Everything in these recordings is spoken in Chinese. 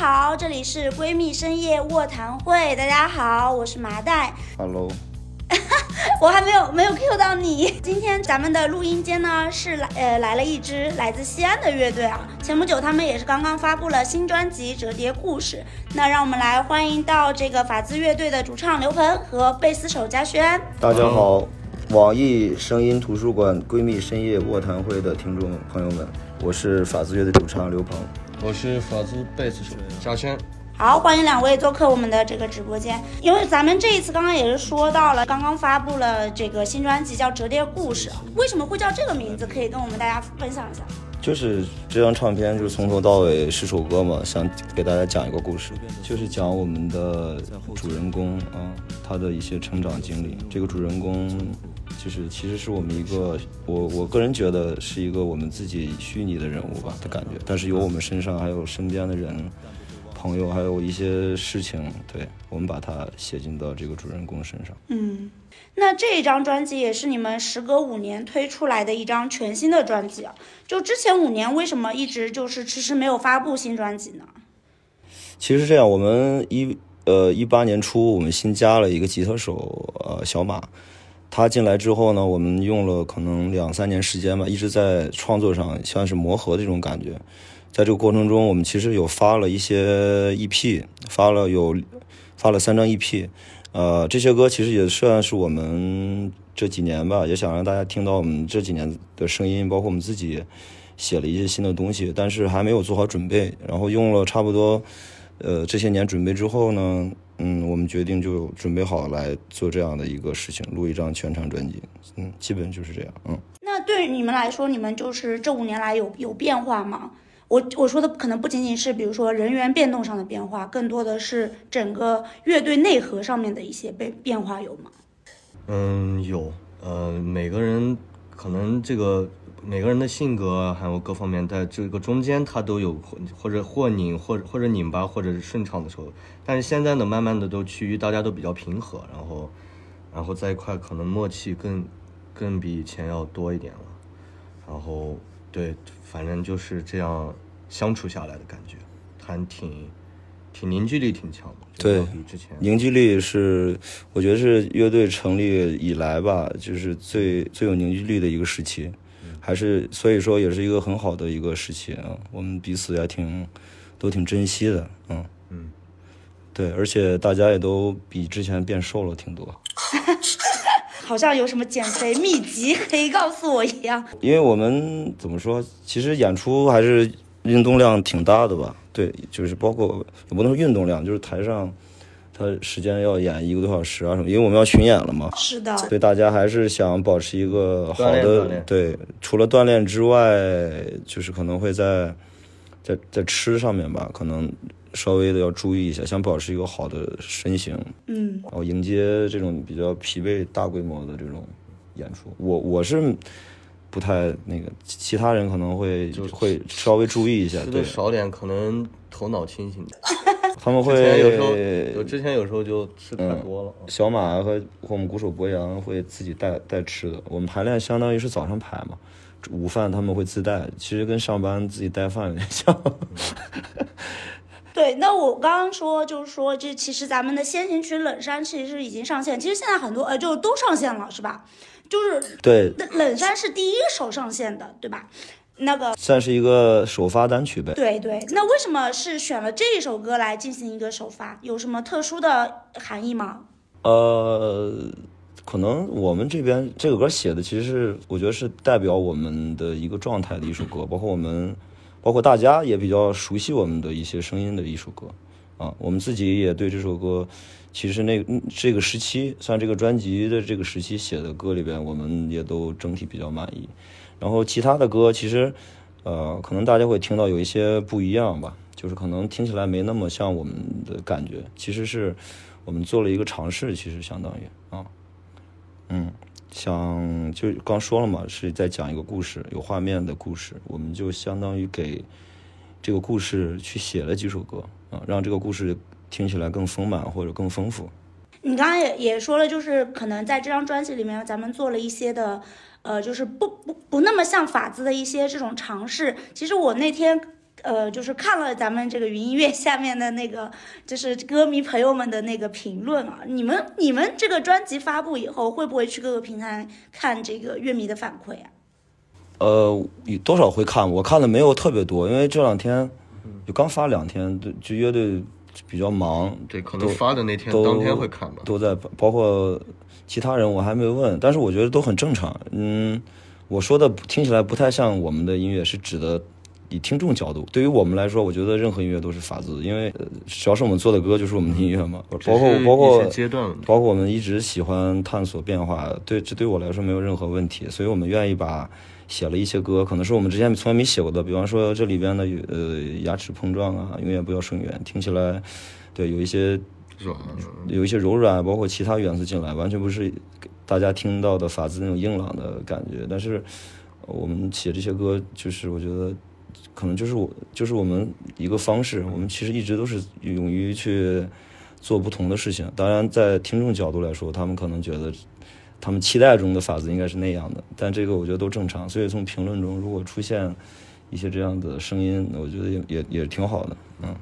家好，这里是闺蜜深夜卧谈会。大家好，我是麻袋。Hello，我还没有没有 Q 到你。今天咱们的录音间呢是来呃来了一支来自西安的乐队啊。前不久他们也是刚刚发布了新专辑《折叠故事》。那让我们来欢迎到这个法兹乐队的主唱刘鹏和贝斯手嘉轩。大家好，网易声音图书馆闺蜜深夜卧谈会的听众朋友们，我是法兹乐队主唱刘鹏。我是法兹贝斯手嘉轩。好，欢迎两位做客我们的这个直播间。因为咱们这一次刚刚也是说到了，刚刚发布了这个新专辑叫《折叠故事》，为什么会叫这个名字？可以跟我们大家分享一下。就是这张唱片，就是从头到尾十首歌嘛，想给大家讲一个故事，就是讲我们的主人公啊，他的一些成长经历。这个主人公就是其实是我们一个，我我个人觉得是一个我们自己虚拟的人物吧的感觉，但是有我们身上还有身边的人。朋友还有一些事情，对我们把它写进到这个主人公身上。嗯，那这一张专辑也是你们时隔五年推出来的一张全新的专辑啊。就之前五年为什么一直就是迟迟没有发布新专辑呢？其实这样，我们一呃一八年初，我们新加了一个吉他手呃小马，他进来之后呢，我们用了可能两三年时间吧，一直在创作上像是磨合的这种感觉。在这个过程中，我们其实有发了一些 EP，发了有发了三张 EP，呃，这些歌其实也算是我们这几年吧，也想让大家听到我们这几年的声音，包括我们自己写了一些新的东西，但是还没有做好准备，然后用了差不多呃这些年准备之后呢，嗯，我们决定就准备好来做这样的一个事情，录一张全场专辑，嗯，基本就是这样，嗯。那对于你们来说，你们就是这五年来有有变化吗？我我说的可能不仅仅是比如说人员变动上的变化，更多的是整个乐队内核上面的一些变变化，有吗？嗯，有。呃，每个人可能这个每个人的性格还有各方面，在这个中间他都有或者或拧或者或者拧巴或者是顺畅的时候。但是现在呢，慢慢的都趋于大家都比较平和，然后然后在一块可能默契更更比以前要多一点了。然后对。反正就是这样相处下来的感觉，还挺挺凝聚力挺强的。对，比之前凝聚力是我觉得是乐队成立以来吧，就是最最有凝聚力的一个时期，还是所以说也是一个很好的一个时期啊。我们彼此也挺都挺珍惜的，嗯嗯，对，而且大家也都比之前变瘦了挺多。好像有什么减肥秘籍可以告诉我一样。因为我们怎么说，其实演出还是运动量挺大的吧？对，就是包括也不能说运动量，就是台上他时间要演一个多小时啊什么，因为我们要巡演了嘛。是的。所以，大家还是想保持一个好的对，除了锻炼之外，就是可能会在在在吃上面吧，可能。稍微的要注意一下，想保持一个好的身形，嗯，然后迎接这种比较疲惫、大规模的这种演出。我我是不太那个，其他人可能会就会稍微注意一下，对，少点，可能头脑清醒点。他们会有时候，我之前有时候就吃太多了。嗯、小马和和我们鼓手博洋会自己带带吃的，我们排练相当于是早上排嘛，午饭他们会自带，其实跟上班自己带饭有点像。嗯 对，那我刚刚说就是说，这其实咱们的先行曲《冷山》其实已经上线，其实现在很多呃就都上线了，是吧？就是对，冷山是第一首上线的，对吧？那个算是一个首发单曲呗。对对，那为什么是选了这一首歌来进行一个首发？有什么特殊的含义吗？呃，可能我们这边这个歌写的其实是我觉得是代表我们的一个状态的一首歌，包括我们。包括大家也比较熟悉我们的一些声音的一首歌，啊，我们自己也对这首歌，其实那这个时期，算这个专辑的这个时期写的歌里边，我们也都整体比较满意。然后其他的歌，其实，呃，可能大家会听到有一些不一样吧，就是可能听起来没那么像我们的感觉。其实是我们做了一个尝试，其实相当于啊，嗯。想就刚说了嘛，是在讲一个故事，有画面的故事，我们就相当于给这个故事去写了几首歌啊，让这个故事听起来更丰满或者更丰富。你刚刚也也说了，就是可能在这张专辑里面，咱们做了一些的，呃，就是不不不那么像法子的一些这种尝试。其实我那天呃，就是看了咱们这个云音乐下面的那个，就是歌迷朋友们的那个评论啊。你们你们这个专辑发布以后，会不会去各个平台看这个乐迷的反馈啊？呃，多少会看，我看的没有特别多，因为这两天就刚发两天，就乐队比较忙。对，可能发的那天当天会看吧。都在，包括其他人我还没问，但是我觉得都很正常。嗯，我说的听起来不太像我们的音乐，是指的。以听众角度，对于我们来说，我觉得任何音乐都是法子，因为只要是我们做的歌，就是我们的音乐嘛。包括包括阶段，包括我们一直喜欢探索变化，对这对我来说没有任何问题。所以我们愿意把写了一些歌，可能是我们之前从来没写过的，比方说这里边的呃牙齿碰撞啊，永远不要声源，听起来对有一些软，有一些柔软，包括其他元素进来，完全不是大家听到的法子那种硬朗的感觉。但是我们写这些歌，就是我觉得。可能就是我，就是我们一个方式。我们其实一直都是勇于去做不同的事情。当然，在听众角度来说，他们可能觉得他们期待中的法子应该是那样的，但这个我觉得都正常。所以从评论中如果出现一些这样的声音，我觉得也也也挺好的。嗯，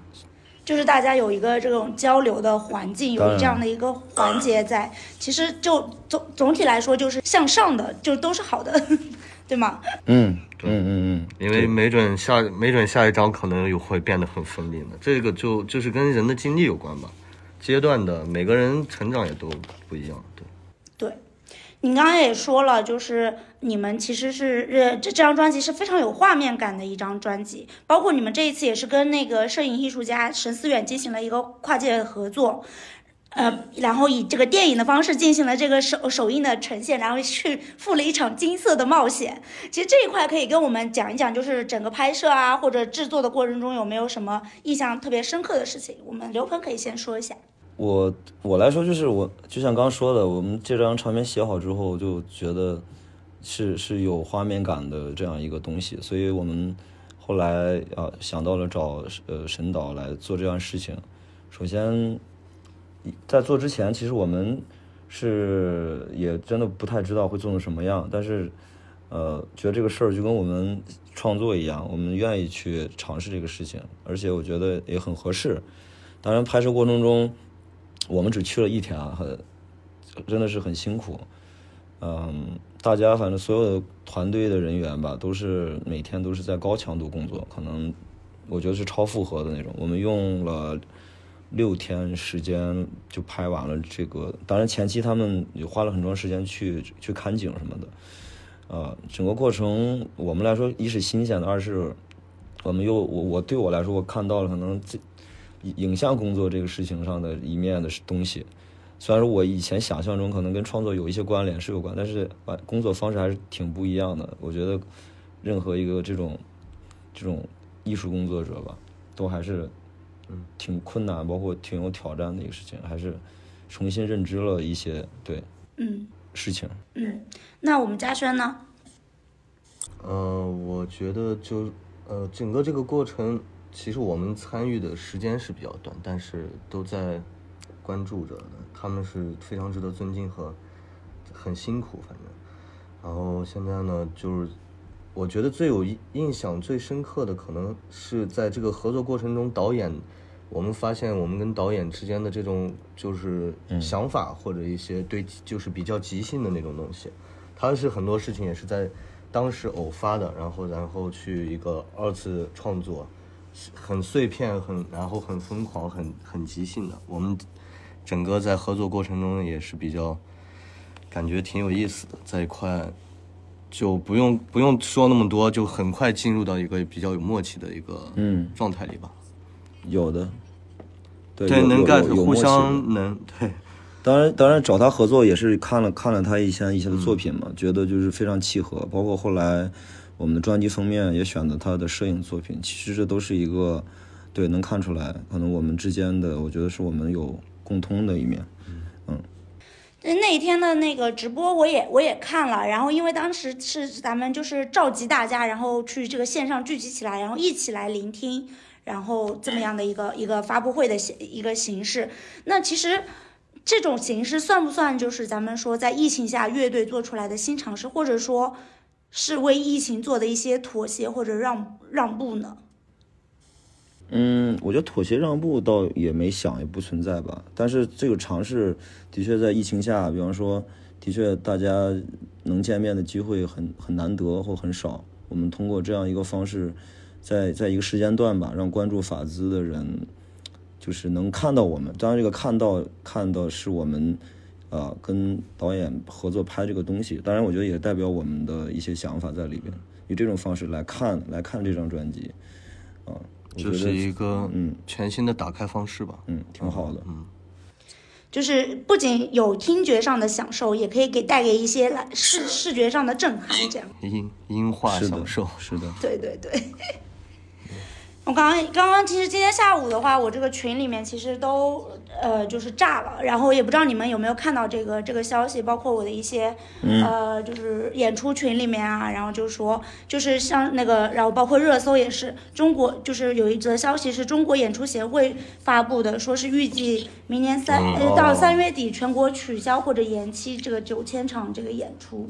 就是大家有一个这种交流的环境，有这样的一个环节在，其实就总总体来说就是向上的，就都是好的。对吗？嗯，嗯嗯嗯，因为没准下没准下一张可能又会变得很锋利呢，这个就就是跟人的经历有关吧，阶段的每个人成长也都不一样，对。对，你刚刚也说了，就是你们其实是呃这这张专辑是非常有画面感的一张专辑，包括你们这一次也是跟那个摄影艺术家沈思远进行了一个跨界合作。呃，然后以这个电影的方式进行了这个首首映的呈现，然后去赴了一场金色的冒险。其实这一块可以跟我们讲一讲，就是整个拍摄啊或者制作的过程中有没有什么印象特别深刻的事情？我们刘鹏可以先说一下。我我来说就是我就像刚说的，我们这张唱片写好之后就觉得是是有画面感的这样一个东西，所以我们后来啊想到了找呃沈导来做这样事情。首先。在做之前，其实我们是也真的不太知道会做成什么样，但是，呃，觉得这个事儿就跟我们创作一样，我们愿意去尝试这个事情，而且我觉得也很合适。当然，拍摄过程中我们只去了一天啊，很真的是很辛苦。嗯，大家反正所有的团队的人员吧，都是每天都是在高强度工作，可能我觉得是超负荷的那种。我们用了。六天时间就拍完了这个，当然前期他们也花了很长时间去去看景什么的，呃，整个过程我们来说，一是新鲜的，二是我们又我我对我来说，我看到了可能这影像工作这个事情上的一面的东西。虽然说我以前想象中可能跟创作有一些关联是有关，但是工作方式还是挺不一样的。我觉得任何一个这种这种艺术工作者吧，都还是。嗯，挺困难，包括挺有挑战的一个事情，还是重新认知了一些对，嗯，事情。嗯，那我们嘉轩呢？呃，我觉得就呃，整个这个过程，其实我们参与的时间是比较短，但是都在关注着的，他们是非常值得尊敬和很辛苦，反正。然后现在呢，就是。我觉得最有印象、最深刻的，可能是在这个合作过程中，导演，我们发现我们跟导演之间的这种就是想法或者一些对，就是比较即兴的那种东西。他是很多事情也是在当时偶发的，然后然后去一个二次创作，很碎片，很然后很疯狂，很很即兴的。我们整个在合作过程中也是比较感觉挺有意思的，在一块。就不用不用说那么多，就很快进入到一个比较有默契的一个嗯状态里吧。有的，对能 get，互相能对。当然当然找他合作也是看了看了他以前以前的作品嘛，觉得就是非常契合。包括后来我们的专辑封面也选择他的摄影作品，其实这都是一个对能看出来，可能我们之间的，我觉得是我们有共通的一面。那一天的那个直播我也我也看了，然后因为当时是咱们就是召集大家，然后去这个线上聚集起来，然后一起来聆听，然后这么样的一个一个发布会的形一个形式。那其实这种形式算不算就是咱们说在疫情下乐队做出来的新尝试，或者说是为疫情做的一些妥协或者让让步呢？嗯，我觉得妥协让步倒也没想，也不存在吧。但是这个尝试的确在疫情下，比方说，的确大家能见面的机会很很难得或很少。我们通过这样一个方式，在在一个时间段吧，让关注法资的人就是能看到我们。当然，这个看到看到是我们啊跟导演合作拍这个东西。当然，我觉得也代表我们的一些想法在里边，以这种方式来看来看这张专辑啊。这是一个嗯。全新的打开方式吧，嗯，挺好的，嗯，就是不仅有听觉上的享受，也可以给带给一些来视视觉上的震撼，这样。音音画享受，是的，对对对。我刚刚刚刚其实今天下午的话，我这个群里面其实都呃就是炸了，然后也不知道你们有没有看到这个这个消息，包括我的一些呃就是演出群里面啊，然后就是说就是像那个，然后包括热搜也是中国就是有一则消息是中国演出协会发布的，说是预计明年三到三月底全国取消或者延期这个九千场这个演出，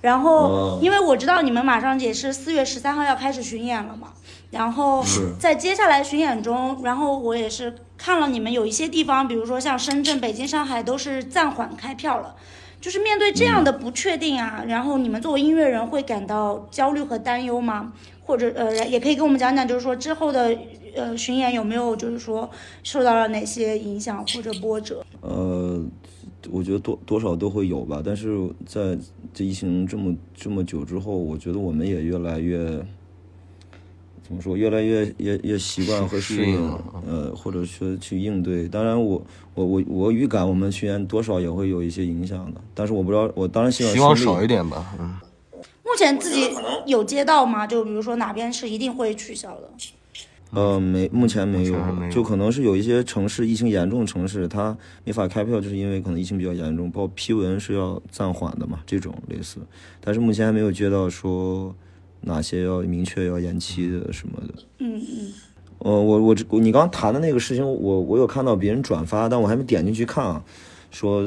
然后因为我知道你们马上也是四月十三号要开始巡演了嘛。然后在接下来巡演中，然后我也是看了你们有一些地方，比如说像深圳、北京、上海都是暂缓开票了。就是面对这样的不确定啊，然后你们作为音乐人会感到焦虑和担忧吗？或者呃，也可以跟我们讲讲，就是说之后的呃巡演有没有就是说受到了哪些影响或者波折？呃，我觉得多多少都会有吧。但是在这疫情这么这么久之后，我觉得我们也越来越。怎么说？越来越也也习惯和适应，呃，或者说去应对。当然，我我我我预感我们巡演多少也会有一些影响的，但是我不知道，我当然希望希望少一点吧。嗯。目前自己有接到吗？就比如说哪边是一定会取消的？呃，没，目前没有，就可能是有一些城市疫情严重的城市，它没法开票，就是因为可能疫情比较严重，包括批文是要暂缓的嘛，这种类似。但是目前还没有接到说。哪些要明确要延期的什么的？嗯嗯。呃，我我这你刚谈的那个事情，我我有看到别人转发，但我还没点进去看啊。说，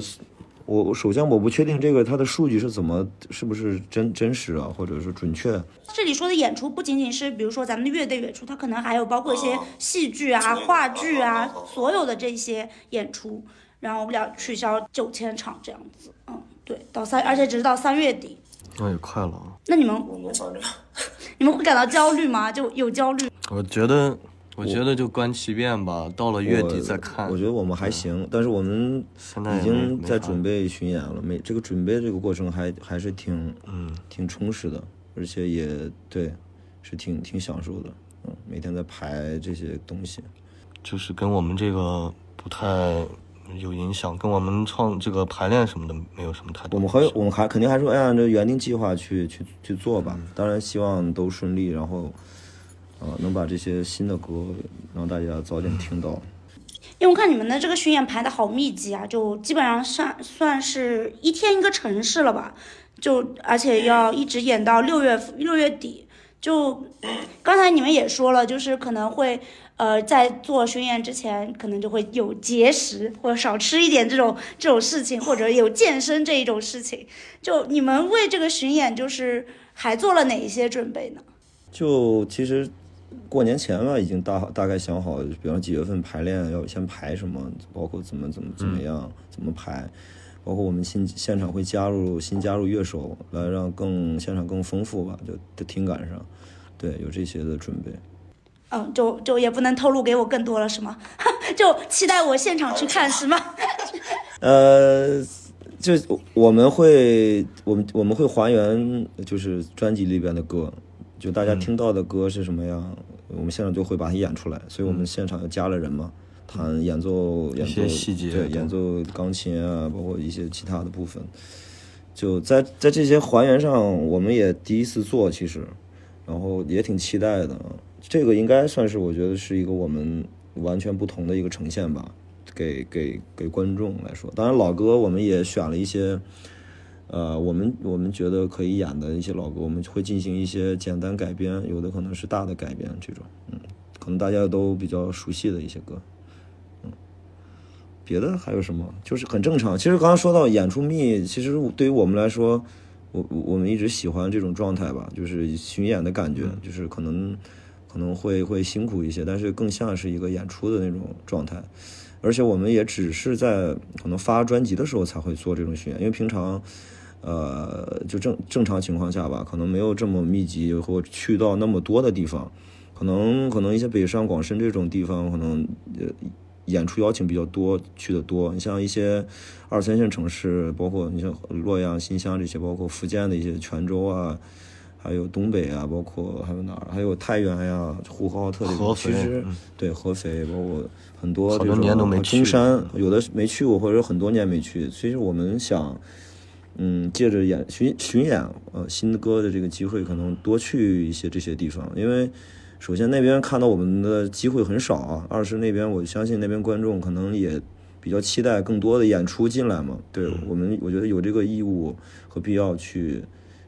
我首先我不确定这个它的数据是怎么，是不是真真实啊，或者是准确？这里说的演出不仅仅是比如说咱们的乐队演出，它可能还有包括一些戏剧啊、话剧啊，所有的这些演出，然后要取消九千场这样子。嗯，对，到三，而且只是到三月底。那也快了啊！那你们，你们会感到焦虑吗？就有焦虑？我觉得，我觉得就观其变吧，到了月底再看。我觉得我们还行，但是我们已经在准备巡演了，每这个准备这个过程还还是挺嗯挺充实的，而且也对，是挺挺享受的，嗯，每天在排这些东西，就是跟我们这个不太。有影响，跟我们创这个排练什么的没有什么太多。我们还我们还肯定还是按照原定计划去去去做吧。当然希望都顺利，然后，呃，能把这些新的歌让大家早点听到。因为我看你们的这个巡演排的好密集啊，就基本上算算是一天一个城市了吧。就而且要一直演到六月六月底。就刚才你们也说了，就是可能会。呃，在做巡演之前，可能就会有节食或者少吃一点这种这种事情，或者有健身这一种事情。就你们为这个巡演，就是还做了哪一些准备呢？就其实过年前吧，已经大大概想好，比方几月份排练要先排什么，包括怎么怎么怎么样怎么排，包括我们新现场会加入新加入乐手，来让更现场更丰富吧，就的听感上，对，有这些的准备。嗯，就就也不能透露给我更多了，是吗？就期待我现场去看，是吗？呃，就我们会，我们我们会还原，就是专辑里边的歌，就大家听到的歌是什么样，我们现场就会把它演出来。所以我们现场又加了人嘛，弹演奏演奏细节，对，演奏钢琴啊，包括一些其他的部分。就在在这些还原上，我们也第一次做，其实，然后也挺期待的。这个应该算是我觉得是一个我们完全不同的一个呈现吧，给给给观众来说。当然老歌我们也选了一些，呃，我们我们觉得可以演的一些老歌，我们会进行一些简单改编，有的可能是大的改编这种，嗯，可能大家都比较熟悉的一些歌，嗯，别的还有什么？就是很正常。其实刚刚说到演出密，其实对于我们来说，我我们一直喜欢这种状态吧，就是巡演的感觉，就是可能。可能会会辛苦一些，但是更像是一个演出的那种状态。而且我们也只是在可能发专辑的时候才会做这种巡演，因为平常，呃，就正正常情况下吧，可能没有这么密集或去到那么多的地方，可能可能一些北上广深这种地方，可能呃演出邀请比较多，去的多。你像一些二三线城市，包括你像洛阳、新乡这些，包括福建的一些泉州啊。还有东北啊，包括还有哪儿？还有太原呀、呼和浩特这种。其实对合肥，包括很多这种中山，有的没去过，或者很多年没去。其实我们想，嗯，借着演巡巡演呃新歌的这个机会，可能多去一些这些地方。因为首先那边看到我们的机会很少啊，二是那边我相信那边观众可能也比较期待更多的演出进来嘛。对我们，我觉得有这个义务和必要去。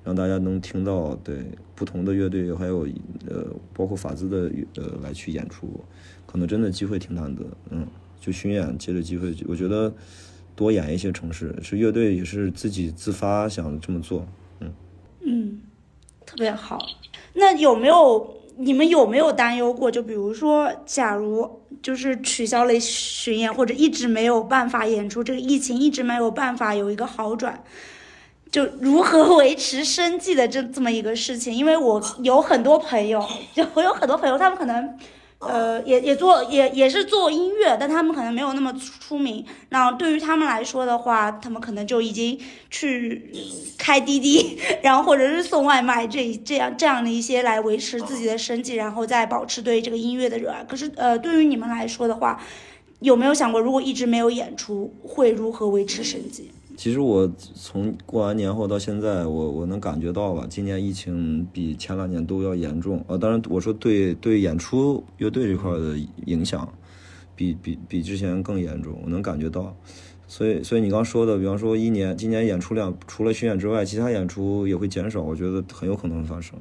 让大家能听到对不同的乐队，还有呃，包括法兹的呃来去演出，可能真的机会挺难得，嗯，就巡演借着机会，我觉得多演一些城市，是乐队也是自己自发想这么做，嗯嗯，特别好。那有没有你们有没有担忧过？就比如说，假如就是取消了巡演，或者一直没有办法演出，这个疫情一直没有办法有一个好转。就如何维持生计的这这么一个事情，因为我有很多朋友，就我有很多朋友，他们可能，呃，也也做也也是做音乐，但他们可能没有那么出名。那对于他们来说的话，他们可能就已经去开滴滴，然后或者是送外卖，这这样这样的一些来维持自己的生计，然后再保持对这个音乐的热爱。可是，呃，对于你们来说的话，有没有想过，如果一直没有演出，会如何维持生计？其实我从过完年后到现在，我我能感觉到吧，今年疫情比前两年都要严重。呃，当然我说对对演出乐队这块的影响，比比比之前更严重，我能感觉到。所以所以你刚说的，比方说一年今年演出量除了巡演之外，其他演出也会减少，我觉得很有可能发生。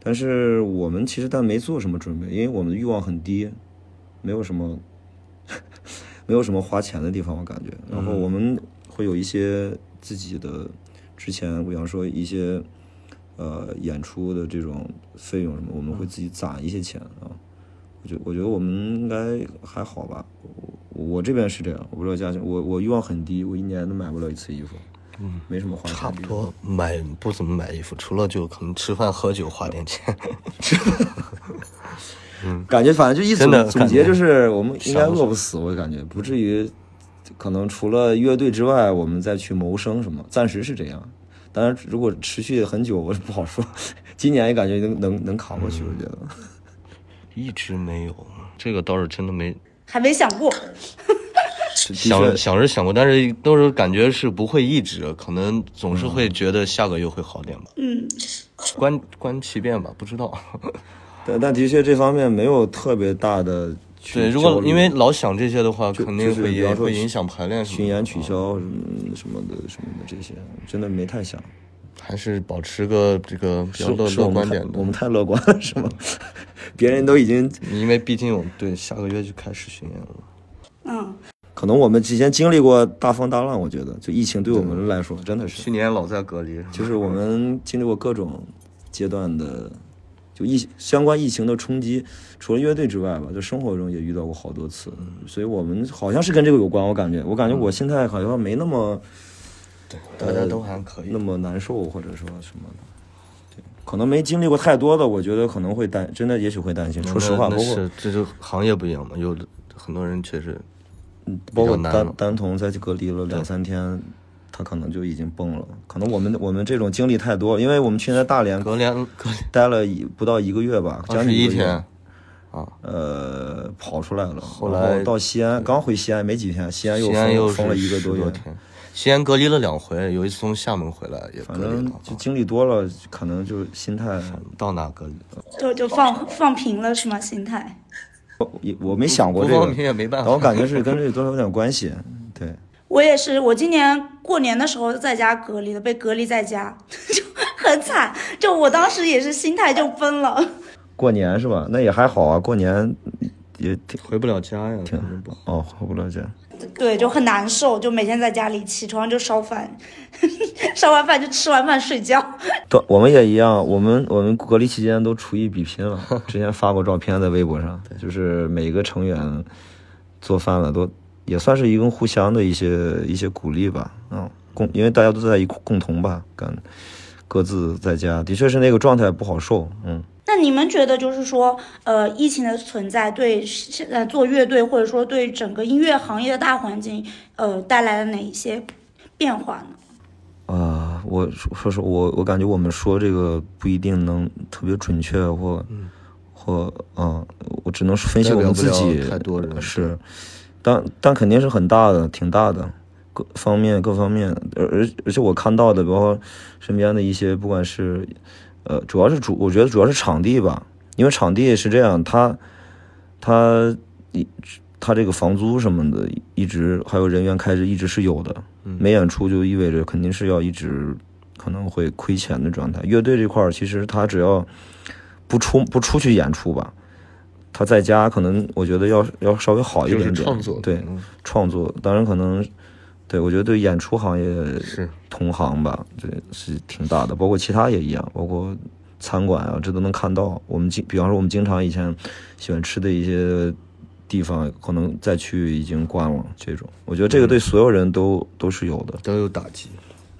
但是我们其实但没做什么准备，因为我们的欲望很低，没有什么 没有什么花钱的地方，我感觉。然后我们。会有一些自己的之前，比方说一些呃演出的这种费用什么，我们会自己攒一些钱啊。我觉我觉得我们应该还好吧。我我这边是这样，我不知道家乡，我我欲望很低，我一年都买不了一次衣服，嗯，没什么花钱。差不多买不怎么买衣服，除了就可能吃饭喝酒花点钱。嗯，感觉反正就意思总结就是我们应该饿不死，我感觉不至于。可能除了乐队之外，我们再去谋生什么，暂时是这样。当然，如果持续很久，我是不好说。今年也感觉能能能扛过去，我觉得。一直没有，这个倒是真的没，还没想过。想想是想过，但是都是感觉是不会一直，可能总是会觉得下个月会好点吧。嗯。观观其变吧，不知道。但但的确这方面没有特别大的。对，如果因为老想这些的话，肯定会也会影响排练。巡演取消什么什么的什么的这些，真的没太想。还是保持个这个比较乐乐观点的。我们太乐观了，是吗？别人都已经，因为毕竟我们对下个月就开始巡演了。嗯。可能我们之前经历过大风大浪，我觉得就疫情对我们来说真的是。去年老在隔离。就是我们经历过各种阶段的。就疫相关疫情的冲击，除了乐队之外吧，就生活中也遇到过好多次，所以我们好像是跟这个有关。我感觉，我感觉我心态好像没那么，对，大家都还可以，那么难受或者说什么的，对，可能没经历过太多的，我觉得可能会担，真的也许会担心。说实话，包括这就行业不一样嘛，有很多人确实，嗯，包括丹丹童在隔离了两三天。他可能就已经崩了，可能我们我们这种经历太多，因为我们去年在大连隔连待了一不到一个月吧，将近一天。啊，呃，跑出来了，后来到西安，刚回西安没几天，西安又封封了一个多月，西安隔离了两回，有一次从厦门回来也反正就经历多了，可能就心态到哪隔离？就就放放平了是吗？心态，我我没想过这个，放平也没办法，我感觉是跟这个多少有点关系，对。我也是，我今年过年的时候在家隔离的，被隔离在家，就很惨。就我当时也是心态就崩了。过年是吧？那也还好啊，过年也挺回不了家呀，挺。哦，回不了家。对，就很难受，就每天在家里起床就烧饭，烧完饭就吃完饭睡觉。对，我们也一样，我们我们隔离期间都厨艺比拼了。之前发过照片在微博上，就是每个成员做饭了，都也算是一个互相的一些一些鼓励吧。嗯，共因为大家都在一共同吧，干各自在家，的确是那个状态不好受。嗯。那你们觉得，就是说，呃，疫情的存在对现在做乐队，或者说对整个音乐行业的大环境，呃，带来了哪一些变化呢？啊，我说实我我感觉我们说这个不一定能特别准确，或或啊，我只能分析我们自己太多人是，但但肯定是很大的，挺大的，各方面各方面，而而而且我看到的，包括身边的一些，不管是。呃，主要是主，我觉得主要是场地吧，因为场地是这样，他他一他这个房租什么的，一直还有人员开支一直是有的，没演出就意味着肯定是要一直可能会亏钱的状态。乐队这块儿其实他只要不出不出去演出吧，他在家可能我觉得要要稍微好一点点，创作对创作，当然可能。对，我觉得对演出行业是同行吧，对，是挺大的，包括其他也一样，包括餐馆啊，这都能看到。我们经，比方说我们经常以前喜欢吃的一些地方，可能再去已经关了。这种，我觉得这个对所有人都都是有的，都有打击。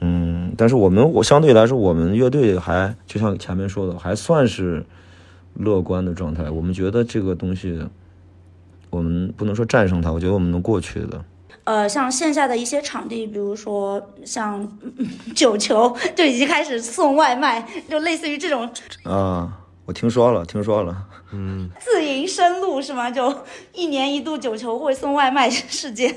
嗯，但是我们我相对来说，我们乐队还就像前面说的，还算是乐观的状态。我们觉得这个东西，我们不能说战胜它，我觉得我们能过去的。呃，像线下的一些场地，比如说像九球，就已经开始送外卖，就类似于这种啊，我听说了，听说了，嗯，自营生路是吗？就一年一度九球会送外卖事件，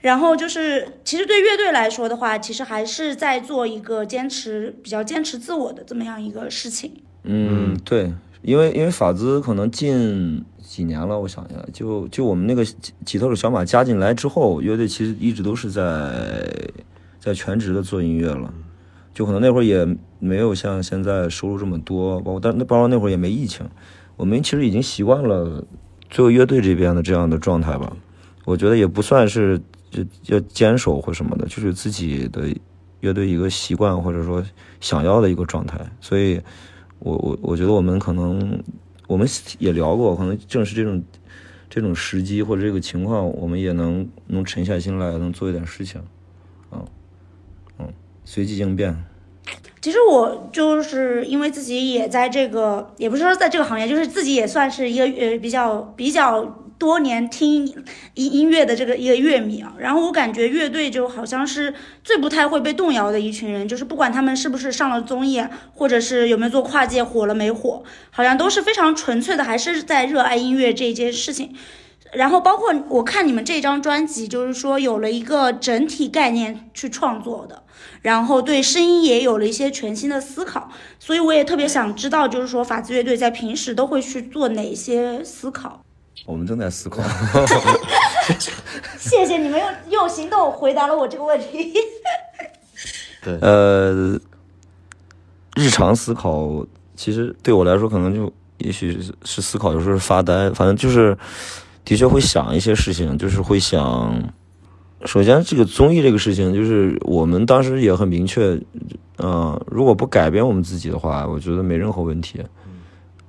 然后就是，其实对乐队来说的话，其实还是在做一个坚持比较坚持自我的这么样一个事情。嗯，对，因为因为法兹可能近。几年了，我想一下，就就我们那个吉他手小马加进来之后，乐队其实一直都是在在全职的做音乐了，就可能那会儿也没有像现在收入这么多，包括但那包括那会儿也没疫情，我们其实已经习惯了做乐队这边的这样的状态吧。我觉得也不算是要坚守或什么的，就是自己的乐队一个习惯或者说想要的一个状态。所以，我我我觉得我们可能。我们也聊过，可能正是这种这种时机或者这个情况，我们也能能沉下心来，能做一点事情，嗯嗯，随机应变。其实我就是因为自己也在这个，也不是说在这个行业，就是自己也算是一个呃比较比较。多年听音音乐的这个一个乐迷啊，然后我感觉乐队就好像是最不太会被动摇的一群人，就是不管他们是不是上了综艺，或者是有没有做跨界火了没火，好像都是非常纯粹的，还是在热爱音乐这一件事情。然后包括我看你们这张专辑，就是说有了一个整体概念去创作的，然后对声音也有了一些全新的思考，所以我也特别想知道，就是说法子乐队在平时都会去做哪些思考。我们正在思考。谢谢你们用用行动回答了我这个问题。对，呃，日常思考其实对我来说，可能就也许是思考，有时候是发呆，反正就是的确会想一些事情，就是会想。首先，这个综艺这个事情，就是我们当时也很明确，嗯，如果不改变我们自己的话，我觉得没任何问题。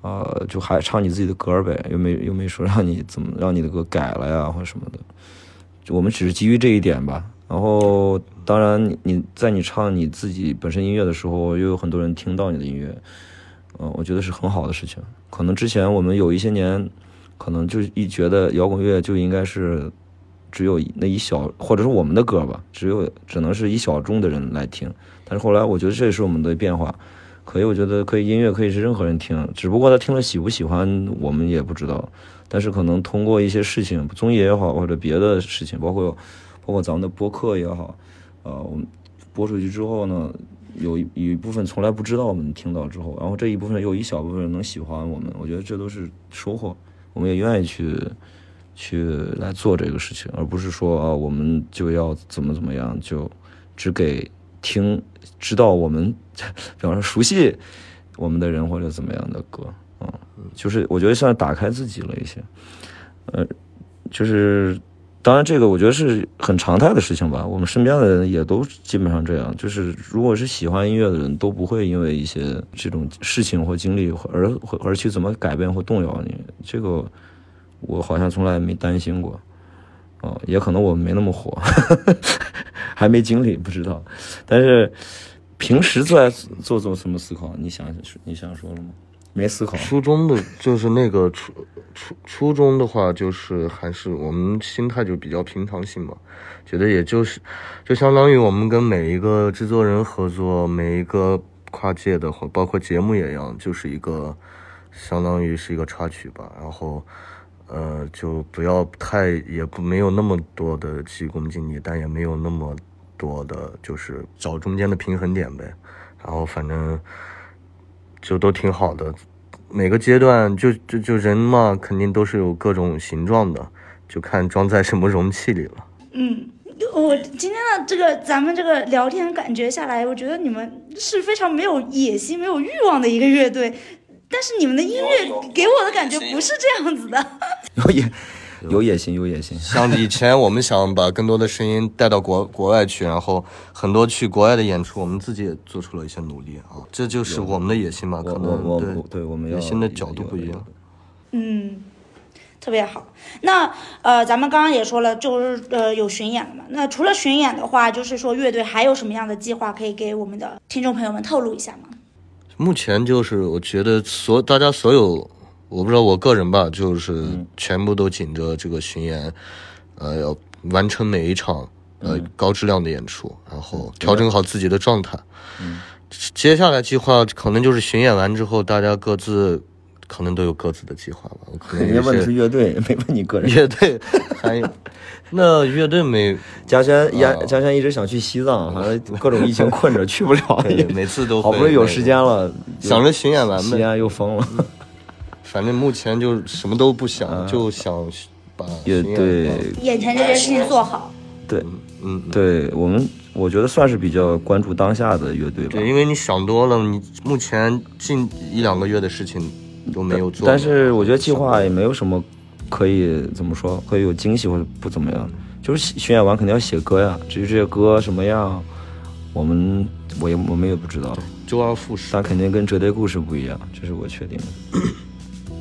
呃，就还唱你自己的歌呗，又没又没说让你怎么让你的歌改了呀，或者什么的。我们只是基于这一点吧。然后，当然你你在你唱你自己本身音乐的时候，又有很多人听到你的音乐，嗯，我觉得是很好的事情。可能之前我们有一些年，可能就一觉得摇滚乐就应该是只有那一小，或者是我们的歌吧，只有只能是一小众的人来听。但是后来我觉得这也是我们的变化。可以，我觉得可以，音乐可以是任何人听，只不过他听了喜不喜欢，我们也不知道。但是可能通过一些事情，综艺也好，或者别的事情，包括包括咱们的播客也好，呃，我们播出去之后呢，有一一部分从来不知道我们听到之后，然后这一部分有一小部分人能喜欢我们，我觉得这都是收获。我们也愿意去去来做这个事情，而不是说啊，我们就要怎么怎么样，就只给。听，知道我们，比方说熟悉我们的人或者怎么样的歌，嗯，就是我觉得像打开自己了一些，呃，就是当然这个我觉得是很常态的事情吧。我们身边的人也都基本上这样，就是如果是喜欢音乐的人，都不会因为一些这种事情或经历而而去怎么改变或动摇你。这个我好像从来没担心过。哦，也可能我没那么火，还没经历，不知道。但是平时在做做什么思考？你想你想说了吗？没思考。初中的就是那个初初初中的话，就是还是我们心态就比较平常心嘛，觉得也就是就相当于我们跟每一个制作人合作，每一个跨界的或包括节目也一样，就是一个相当于是一个插曲吧，然后。呃，就不要太，也不没有那么多的急功近利，但也没有那么多的，就是找中间的平衡点呗。然后反正就都挺好的，每个阶段就就就人嘛，肯定都是有各种形状的，就看装在什么容器里了。嗯，我今天的这个咱们这个聊天感觉下来，我觉得你们是非常没有野心、没有欲望的一个乐队。但是你们的音乐给我的感觉不是这样子的，有野有野心，有野心。像以前我们想把更多的声音带到国国外去，然后很多去国外的演出，我们自己也做出了一些努力啊，这就是我们的野心嘛？可能对对，我们野心的角度不一样。嗯，特别好。那呃，咱们刚刚也说了，就是呃有巡演了嘛。那除了巡演的话，就是说乐队还有什么样的计划可以给我们的听众朋友们透露一下吗？目前就是我觉得所大家所有，我不知道我个人吧，就是全部都紧着这个巡演，呃，要完成每一场呃高质量的演出，然后调整好自己的状态。嗯，接下来计划可能就是巡演完之后，大家各自。可能都有各自的计划吧。我可能 问的是乐队，没问你个人。乐队还有，那乐队没。嘉轩嘉嘉轩一直想去西藏，反正各种疫情困着去不了。每次都好不容易有时间了，想着巡演完，西安又封了。反正目前就什么都不想，就想把乐队眼前这件事情做好。对，嗯，对我们，我觉得算是比较关注当下的乐队吧。对，因为你想多了，你目前近一两个月的事情。都没有做，但是我觉得计划也没有什么可以怎么说，可以有惊喜或者不怎么样，就是巡演完肯定要写歌呀。至于这些歌什么样，我们我也我们也不知道，周而复始，但肯定跟折叠故事不一样，这是我确定的。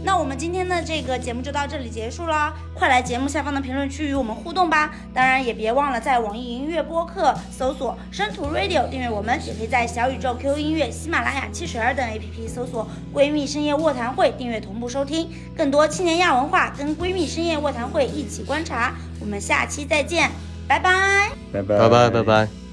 那我们今天的这个节目就到这里结束了，快来节目下方的评论区与我们互动吧！当然也别忘了在网易音乐播客搜索“生图 Radio” 订阅我们，也可以在小宇宙、QQ 音乐、喜马拉雅、汽水儿等 APP 搜索“闺蜜深夜卧谈会”订阅同步收听更多青年亚文化，跟闺蜜深夜卧谈会一起观察。我们下期再见，拜拜，拜拜，拜拜，拜拜。